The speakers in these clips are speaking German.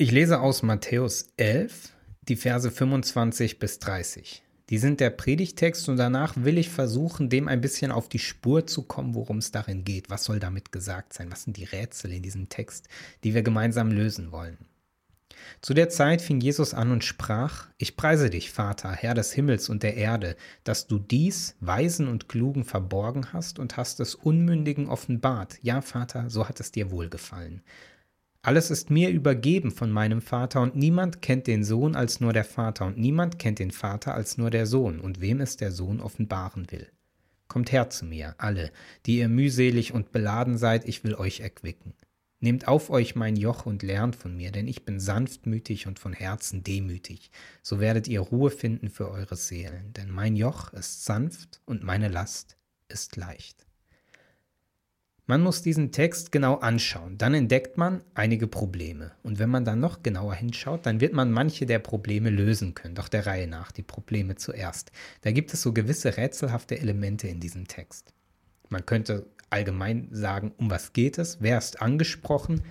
Ich lese aus Matthäus 11, die Verse 25 bis 30. Die sind der Predigtext und danach will ich versuchen, dem ein bisschen auf die Spur zu kommen, worum es darin geht. Was soll damit gesagt sein? Was sind die Rätsel in diesem Text, die wir gemeinsam lösen wollen? Zu der Zeit fing Jesus an und sprach, Ich preise dich, Vater, Herr des Himmels und der Erde, dass du dies Weisen und Klugen verborgen hast und hast es Unmündigen offenbart. Ja, Vater, so hat es dir wohlgefallen. Alles ist mir übergeben von meinem Vater, und niemand kennt den Sohn als nur der Vater, und niemand kennt den Vater als nur der Sohn, und wem es der Sohn offenbaren will. Kommt her zu mir, alle, die ihr mühselig und beladen seid, ich will euch erquicken. Nehmt auf euch mein Joch und lernt von mir, denn ich bin sanftmütig und von Herzen demütig, so werdet ihr Ruhe finden für eure Seelen, denn mein Joch ist sanft und meine Last ist leicht. Man muss diesen Text genau anschauen, dann entdeckt man einige Probleme. Und wenn man dann noch genauer hinschaut, dann wird man manche der Probleme lösen können, doch der Reihe nach, die Probleme zuerst. Da gibt es so gewisse rätselhafte Elemente in diesem Text. Man könnte allgemein sagen, um was geht es, wer ist angesprochen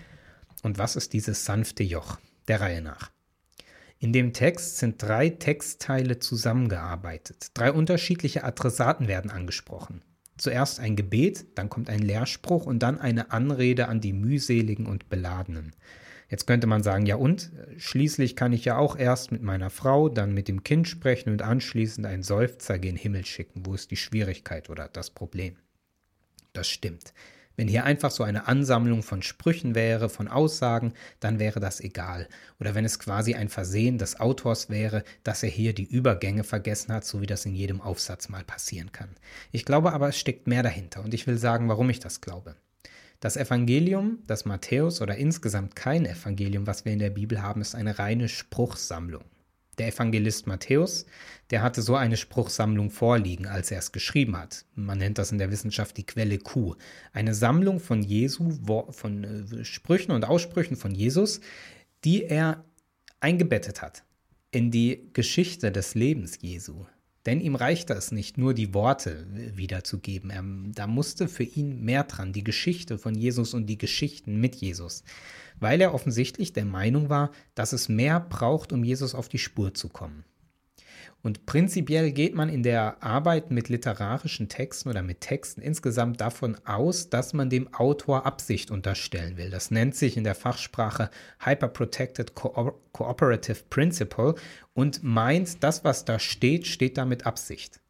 und was ist dieses sanfte Joch, der Reihe nach. In dem Text sind drei Textteile zusammengearbeitet. Drei unterschiedliche Adressaten werden angesprochen zuerst ein Gebet, dann kommt ein Lehrspruch und dann eine Anrede an die mühseligen und Beladenen. Jetzt könnte man sagen, ja und, schließlich kann ich ja auch erst mit meiner Frau, dann mit dem Kind sprechen und anschließend einen Seufzer gen Himmel schicken. Wo ist die Schwierigkeit oder das Problem? Das stimmt. Wenn hier einfach so eine Ansammlung von Sprüchen wäre, von Aussagen, dann wäre das egal. Oder wenn es quasi ein Versehen des Autors wäre, dass er hier die Übergänge vergessen hat, so wie das in jedem Aufsatz mal passieren kann. Ich glaube aber, es steckt mehr dahinter und ich will sagen, warum ich das glaube. Das Evangelium, das Matthäus oder insgesamt kein Evangelium, was wir in der Bibel haben, ist eine reine Spruchsammlung. Der Evangelist Matthäus, der hatte so eine Spruchsammlung vorliegen, als er es geschrieben hat. Man nennt das in der Wissenschaft die Quelle Q. Eine Sammlung von Jesu, von äh, Sprüchen und Aussprüchen von Jesus, die er eingebettet hat in die Geschichte des Lebens Jesu. Denn ihm reichte es nicht, nur die Worte wiederzugeben. Er, da musste für ihn mehr dran, die Geschichte von Jesus und die Geschichten mit Jesus. Weil er offensichtlich der Meinung war, dass es mehr braucht, um Jesus auf die Spur zu kommen. Und prinzipiell geht man in der Arbeit mit literarischen Texten oder mit Texten insgesamt davon aus, dass man dem Autor Absicht unterstellen will. Das nennt sich in der Fachsprache Hyperprotected Co Cooperative Principle und meint, das, was da steht, steht da mit Absicht.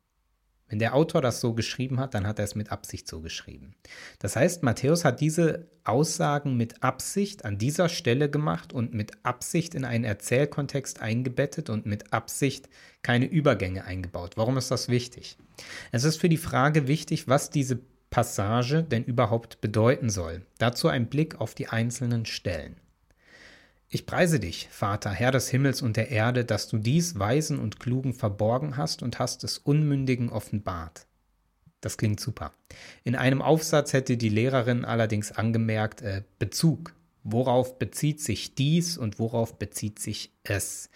Wenn der Autor das so geschrieben hat, dann hat er es mit Absicht so geschrieben. Das heißt, Matthäus hat diese Aussagen mit Absicht an dieser Stelle gemacht und mit Absicht in einen Erzählkontext eingebettet und mit Absicht keine Übergänge eingebaut. Warum ist das wichtig? Es ist für die Frage wichtig, was diese Passage denn überhaupt bedeuten soll. Dazu ein Blick auf die einzelnen Stellen. Ich preise dich, Vater, Herr des Himmels und der Erde, dass du dies Weisen und Klugen verborgen hast und hast es Unmündigen offenbart. Das klingt super. In einem Aufsatz hätte die Lehrerin allerdings angemerkt, äh, Bezug. Worauf bezieht sich dies und worauf bezieht sich es?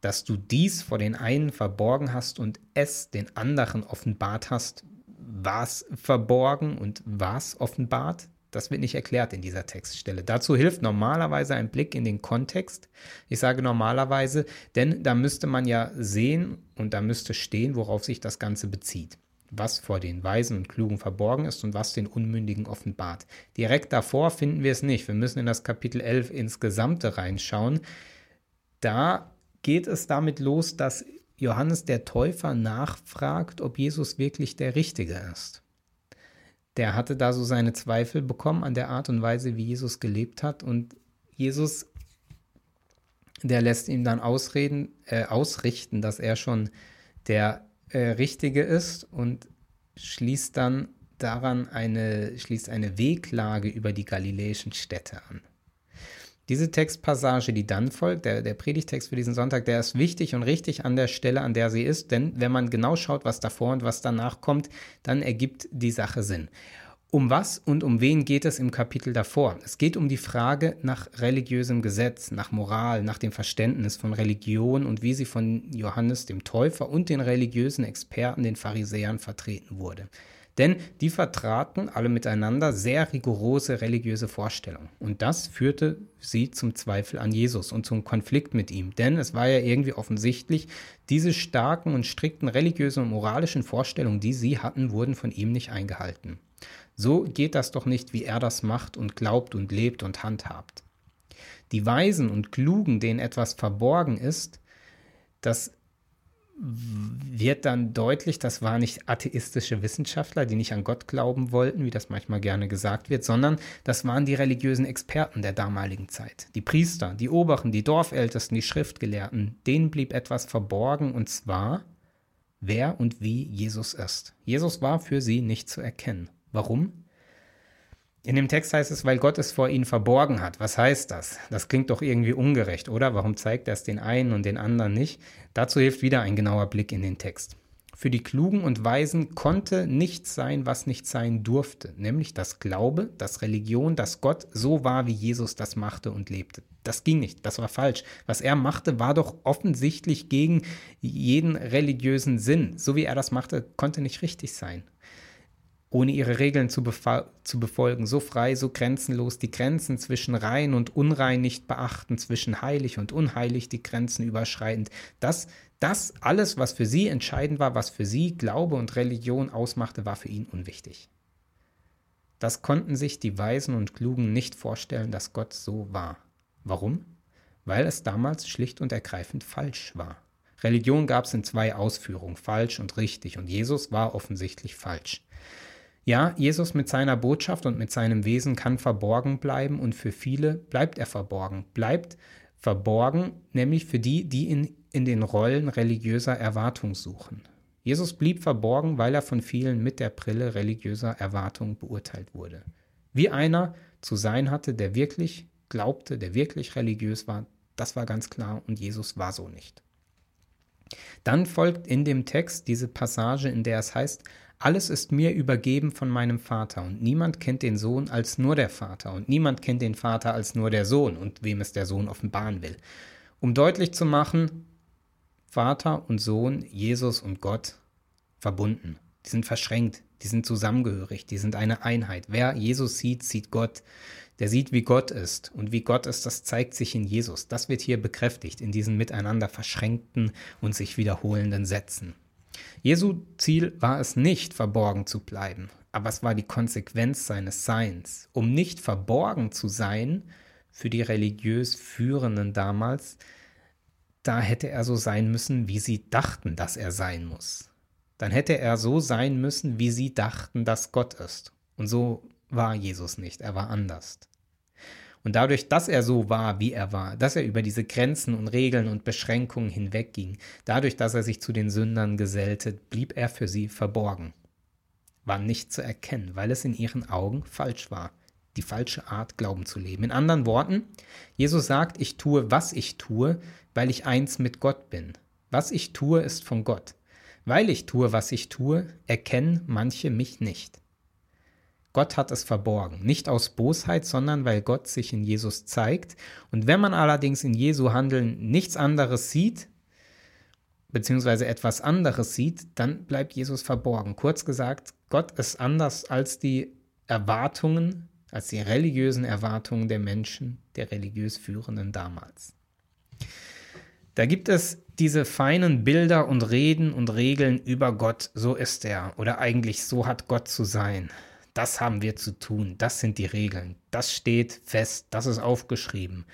Dass du dies vor den einen verborgen hast und es den anderen offenbart hast, was verborgen und was offenbart? Das wird nicht erklärt in dieser Textstelle. Dazu hilft normalerweise ein Blick in den Kontext. Ich sage normalerweise, denn da müsste man ja sehen und da müsste stehen, worauf sich das Ganze bezieht. Was vor den Weisen und Klugen verborgen ist und was den Unmündigen offenbart. Direkt davor finden wir es nicht. Wir müssen in das Kapitel 11 insgesamt reinschauen. Da geht es damit los, dass Johannes der Täufer nachfragt, ob Jesus wirklich der Richtige ist der hatte da so seine Zweifel bekommen an der Art und Weise, wie Jesus gelebt hat. Und Jesus, der lässt ihm dann ausreden, äh, ausrichten, dass er schon der äh, Richtige ist und schließt dann daran eine, schließt eine Weglage über die galiläischen Städte an. Diese Textpassage, die dann folgt, der, der Predigtext für diesen Sonntag, der ist wichtig und richtig an der Stelle, an der sie ist, denn wenn man genau schaut, was davor und was danach kommt, dann ergibt die Sache Sinn. Um was und um wen geht es im Kapitel davor? Es geht um die Frage nach religiösem Gesetz, nach Moral, nach dem Verständnis von Religion und wie sie von Johannes dem Täufer und den religiösen Experten, den Pharisäern, vertreten wurde. Denn die vertraten alle miteinander sehr rigorose religiöse Vorstellungen. Und das führte sie zum Zweifel an Jesus und zum Konflikt mit ihm. Denn es war ja irgendwie offensichtlich, diese starken und strikten religiösen und moralischen Vorstellungen, die sie hatten, wurden von ihm nicht eingehalten. So geht das doch nicht, wie er das macht und glaubt und lebt und handhabt. Die Weisen und Klugen, denen etwas verborgen ist, das wird dann deutlich, das waren nicht atheistische Wissenschaftler, die nicht an Gott glauben wollten, wie das manchmal gerne gesagt wird, sondern das waren die religiösen Experten der damaligen Zeit. Die Priester, die Oberen, die Dorfältesten, die Schriftgelehrten, denen blieb etwas verborgen und zwar, wer und wie Jesus ist. Jesus war für sie nicht zu erkennen. Warum? In dem Text heißt es, weil Gott es vor ihnen verborgen hat. Was heißt das? Das klingt doch irgendwie ungerecht, oder? Warum zeigt er es den einen und den anderen nicht? Dazu hilft wieder ein genauer Blick in den Text. Für die Klugen und Weisen konnte nichts sein, was nicht sein durfte, nämlich das Glaube, das Religion, dass Gott so war, wie Jesus das machte und lebte. Das ging nicht, das war falsch. Was er machte, war doch offensichtlich gegen jeden religiösen Sinn. So wie er das machte, konnte nicht richtig sein ohne ihre Regeln zu, zu, befolgen, so frei, so grenzenlos, die Grenzen zwischen rein und unrein nicht beachten, zwischen heilig und unheilig die Grenzen überschreitend. Das, das alles, was für sie entscheidend war, was für sie Glaube und Religion ausmachte, war für ihn unwichtig. Das konnten sich die Weisen und Klugen nicht vorstellen, dass Gott so war. Warum? Weil es damals schlicht und ergreifend falsch war. Religion gab es in zwei Ausführungen, falsch und richtig, und Jesus war offensichtlich falsch. Ja, Jesus mit seiner Botschaft und mit seinem Wesen kann verborgen bleiben und für viele bleibt er verborgen, bleibt verborgen, nämlich für die, die in, in den Rollen religiöser Erwartung suchen. Jesus blieb verborgen, weil er von vielen mit der Brille religiöser Erwartung beurteilt wurde. Wie einer zu sein hatte, der wirklich glaubte, der wirklich religiös war, das war ganz klar und Jesus war so nicht. Dann folgt in dem Text diese Passage, in der es heißt, alles ist mir übergeben von meinem Vater, und niemand kennt den Sohn als nur der Vater, und niemand kennt den Vater als nur der Sohn, und wem es der Sohn offenbaren will. Um deutlich zu machen, Vater und Sohn, Jesus und Gott verbunden. Die sind verschränkt, die sind zusammengehörig, die sind eine Einheit. Wer Jesus sieht, sieht Gott. Der sieht, wie Gott ist. Und wie Gott ist, das zeigt sich in Jesus. Das wird hier bekräftigt in diesen miteinander verschränkten und sich wiederholenden Sätzen. Jesu Ziel war es nicht, verborgen zu bleiben, aber es war die Konsequenz seines Seins. Um nicht verborgen zu sein, für die religiös Führenden damals, da hätte er so sein müssen, wie sie dachten, dass er sein muss. Dann hätte er so sein müssen, wie sie dachten, dass Gott ist. Und so war Jesus nicht, er war anders. Und dadurch, dass er so war, wie er war, dass er über diese Grenzen und Regeln und Beschränkungen hinwegging, dadurch, dass er sich zu den Sündern gesellte, blieb er für sie verborgen. War nicht zu erkennen, weil es in ihren Augen falsch war, die falsche Art, Glauben zu leben. In anderen Worten, Jesus sagt, ich tue, was ich tue, weil ich eins mit Gott bin. Was ich tue, ist von Gott. Weil ich tue, was ich tue, erkennen manche mich nicht. Gott hat es verborgen, nicht aus Bosheit, sondern weil Gott sich in Jesus zeigt. Und wenn man allerdings in Jesu Handeln nichts anderes sieht, beziehungsweise etwas anderes sieht, dann bleibt Jesus verborgen. Kurz gesagt, Gott ist anders als die Erwartungen, als die religiösen Erwartungen der Menschen, der religiös Führenden damals. Da gibt es diese feinen Bilder und Reden und Regeln über Gott, so ist er oder eigentlich so hat Gott zu sein das haben wir zu tun, das sind die Regeln, das steht fest, das ist aufgeschrieben.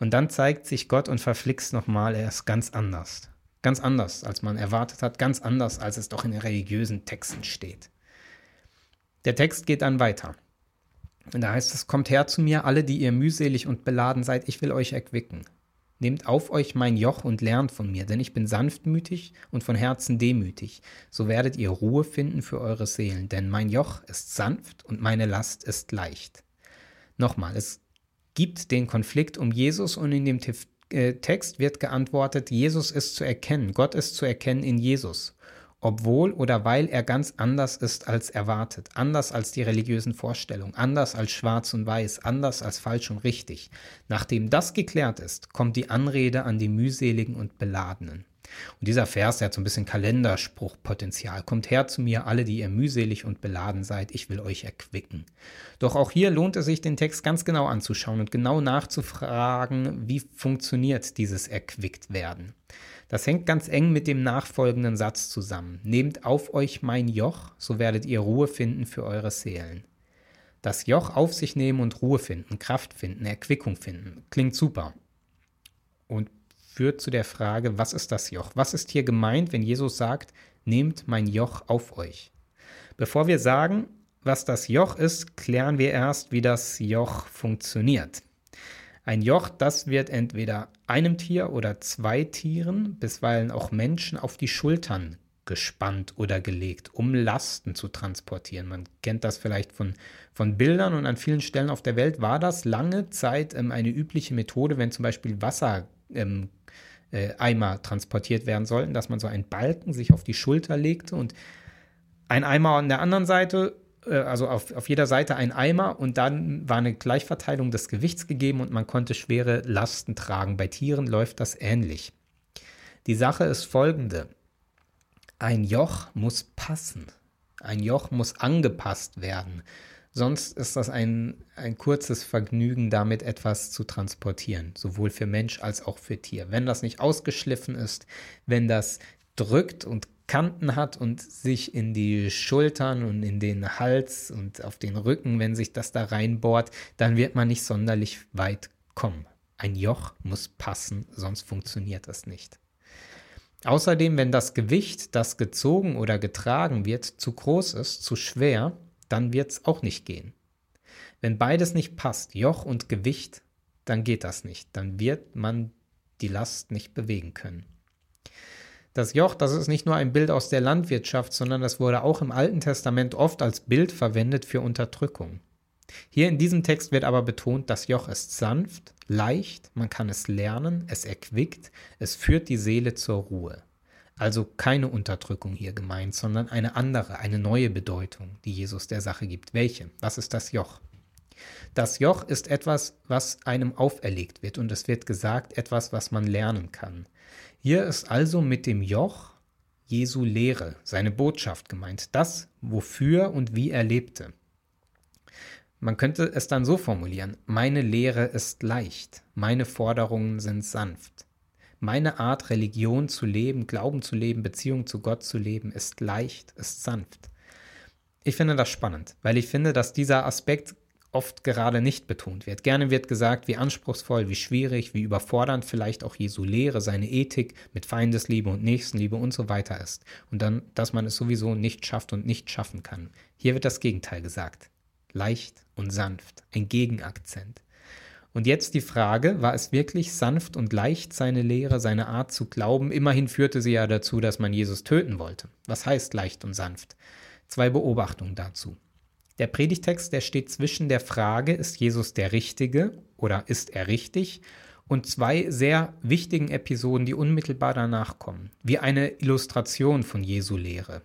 Und dann zeigt sich Gott und verflixt nochmal, er ist ganz anders. Ganz anders, als man erwartet hat, ganz anders, als es doch in religiösen Texten steht. Der Text geht dann weiter. Und da heißt es, kommt her zu mir, alle, die ihr mühselig und beladen seid, ich will euch erquicken. Nehmt auf euch mein Joch und lernt von mir, denn ich bin sanftmütig und von Herzen demütig. So werdet ihr Ruhe finden für eure Seelen, denn mein Joch ist sanft und meine Last ist leicht. Nochmal, es gibt den Konflikt um Jesus und in dem äh, Text wird geantwortet, Jesus ist zu erkennen, Gott ist zu erkennen in Jesus obwohl oder weil er ganz anders ist als erwartet, anders als die religiösen Vorstellungen, anders als schwarz und weiß, anders als falsch und richtig. Nachdem das geklärt ist, kommt die Anrede an die mühseligen und beladenen. Und dieser Vers, der hat so ein bisschen Kalenderspruchpotenzial. Kommt her zu mir, alle, die ihr mühselig und beladen seid, ich will euch erquicken. Doch auch hier lohnt es sich, den Text ganz genau anzuschauen und genau nachzufragen, wie funktioniert dieses erquickt werden. Das hängt ganz eng mit dem nachfolgenden Satz zusammen. Nehmt auf euch mein Joch, so werdet ihr Ruhe finden für eure Seelen. Das Joch auf sich nehmen und Ruhe finden, Kraft finden, Erquickung finden, klingt super. Und führt zu der Frage, was ist das Joch? Was ist hier gemeint, wenn Jesus sagt, nehmt mein Joch auf euch? Bevor wir sagen, was das Joch ist, klären wir erst, wie das Joch funktioniert. Ein Joch, das wird entweder einem Tier oder zwei Tieren, bisweilen auch Menschen, auf die Schultern gespannt oder gelegt, um Lasten zu transportieren. Man kennt das vielleicht von, von Bildern und an vielen Stellen auf der Welt war das lange Zeit ähm, eine übliche Methode, wenn zum Beispiel Wasser ähm, äh, Eimer transportiert werden sollten, dass man so einen Balken sich auf die Schulter legte und ein Eimer an der anderen Seite also auf, auf jeder Seite ein Eimer und dann war eine Gleichverteilung des Gewichts gegeben und man konnte schwere Lasten tragen. Bei Tieren läuft das ähnlich. Die Sache ist folgende. Ein Joch muss passen. Ein Joch muss angepasst werden. Sonst ist das ein, ein kurzes Vergnügen, damit etwas zu transportieren, sowohl für Mensch als auch für Tier. Wenn das nicht ausgeschliffen ist, wenn das drückt und Kanten hat und sich in die Schultern und in den Hals und auf den Rücken, wenn sich das da reinbohrt, dann wird man nicht sonderlich weit kommen. Ein Joch muss passen, sonst funktioniert das nicht. Außerdem, wenn das Gewicht, das gezogen oder getragen wird, zu groß ist, zu schwer, dann wird es auch nicht gehen. Wenn beides nicht passt, Joch und Gewicht, dann geht das nicht. Dann wird man die Last nicht bewegen können. Das Joch, das ist nicht nur ein Bild aus der Landwirtschaft, sondern das wurde auch im Alten Testament oft als Bild verwendet für Unterdrückung. Hier in diesem Text wird aber betont, das Joch ist sanft, leicht, man kann es lernen, es erquickt, es führt die Seele zur Ruhe. Also keine Unterdrückung hier gemeint, sondern eine andere, eine neue Bedeutung, die Jesus der Sache gibt. Welche? Was ist das Joch? Das Joch ist etwas, was einem auferlegt wird und es wird gesagt, etwas, was man lernen kann. Hier ist also mit dem Joch Jesu Lehre, seine Botschaft gemeint, das, wofür und wie er lebte. Man könnte es dann so formulieren, meine Lehre ist leicht, meine Forderungen sind sanft. Meine Art, Religion zu leben, Glauben zu leben, Beziehung zu Gott zu leben, ist leicht, ist sanft. Ich finde das spannend, weil ich finde, dass dieser Aspekt oft gerade nicht betont wird. Gerne wird gesagt, wie anspruchsvoll, wie schwierig, wie überfordernd vielleicht auch Jesu Lehre, seine Ethik mit Feindesliebe und Nächstenliebe und so weiter ist. Und dann, dass man es sowieso nicht schafft und nicht schaffen kann. Hier wird das Gegenteil gesagt. Leicht und sanft, ein Gegenakzent. Und jetzt die Frage, war es wirklich sanft und leicht seine Lehre, seine Art zu glauben? Immerhin führte sie ja dazu, dass man Jesus töten wollte. Was heißt leicht und sanft? Zwei Beobachtungen dazu. Der Predigtext, der steht zwischen der Frage, ist Jesus der Richtige oder ist er richtig? Und zwei sehr wichtigen Episoden, die unmittelbar danach kommen, wie eine Illustration von Jesu Lehre.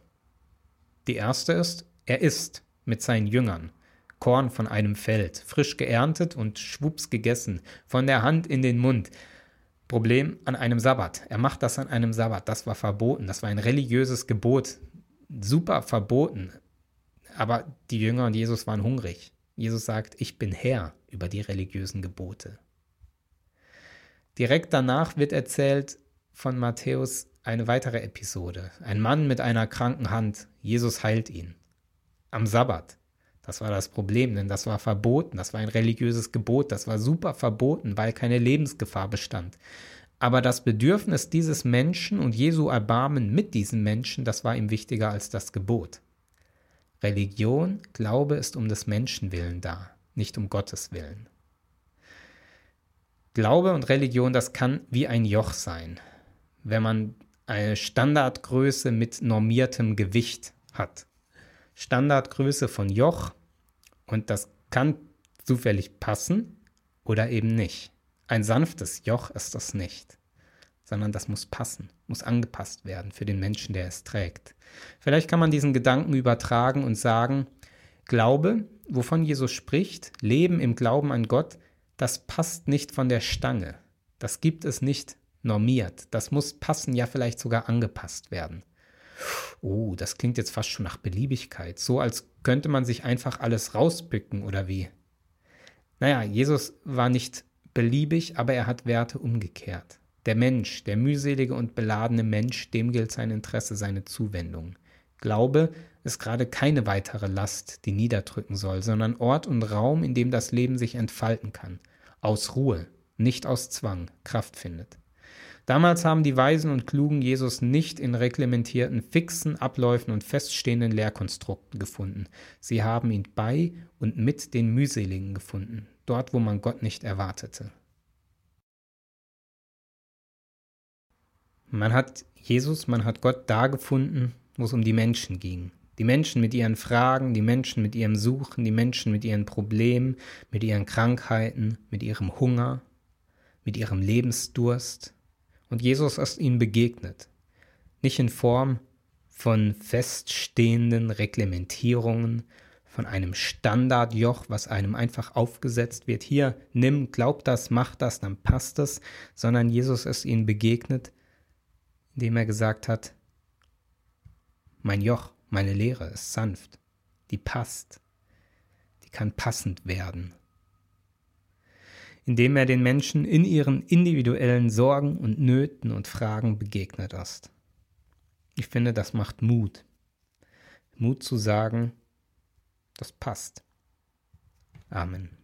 Die erste ist, er isst mit seinen Jüngern. Korn von einem Feld, frisch geerntet und schwupps gegessen, von der Hand in den Mund. Problem an einem Sabbat. Er macht das an einem Sabbat. Das war verboten. Das war ein religiöses Gebot. Super verboten. Aber die Jünger und Jesus waren hungrig. Jesus sagt, ich bin Herr über die religiösen Gebote. Direkt danach wird erzählt von Matthäus eine weitere Episode. Ein Mann mit einer kranken Hand. Jesus heilt ihn. Am Sabbat. Das war das Problem, denn das war verboten. Das war ein religiöses Gebot. Das war super verboten, weil keine Lebensgefahr bestand. Aber das Bedürfnis dieses Menschen und Jesu Erbarmen mit diesen Menschen, das war ihm wichtiger als das Gebot. Religion, Glaube ist um des Menschen willen da, nicht um Gottes Willen. Glaube und Religion, das kann wie ein Joch sein, wenn man eine Standardgröße mit normiertem Gewicht hat. Standardgröße von Joch und das kann zufällig passen oder eben nicht. Ein sanftes Joch ist das nicht sondern das muss passen, muss angepasst werden für den Menschen, der es trägt. Vielleicht kann man diesen Gedanken übertragen und sagen, Glaube, wovon Jesus spricht, Leben im Glauben an Gott, das passt nicht von der Stange. Das gibt es nicht normiert. Das muss passen, ja vielleicht sogar angepasst werden. Oh, das klingt jetzt fast schon nach Beliebigkeit. So als könnte man sich einfach alles rauspicken oder wie? Naja, Jesus war nicht beliebig, aber er hat Werte umgekehrt. Der Mensch, der mühselige und beladene Mensch, dem gilt sein Interesse, seine Zuwendung. Glaube ist gerade keine weitere Last, die niederdrücken soll, sondern Ort und Raum, in dem das Leben sich entfalten kann. Aus Ruhe, nicht aus Zwang, Kraft findet. Damals haben die Weisen und Klugen Jesus nicht in reglementierten, fixen Abläufen und feststehenden Lehrkonstrukten gefunden. Sie haben ihn bei und mit den Mühseligen gefunden, dort, wo man Gott nicht erwartete. Man hat Jesus, man hat Gott da gefunden, wo es um die Menschen ging. Die Menschen mit ihren Fragen, die Menschen mit ihrem Suchen, die Menschen mit ihren Problemen, mit ihren Krankheiten, mit ihrem Hunger, mit ihrem Lebensdurst. Und Jesus ist ihnen begegnet. Nicht in Form von feststehenden Reglementierungen, von einem Standardjoch, was einem einfach aufgesetzt wird. Hier, nimm, glaub das, mach das, dann passt es, sondern Jesus ist ihnen begegnet, indem er gesagt hat, mein Joch, meine Lehre ist sanft, die passt, die kann passend werden indem er den Menschen in ihren individuellen Sorgen und Nöten und Fragen begegnet ist. Ich finde, das macht Mut. Mut zu sagen, das passt. Amen.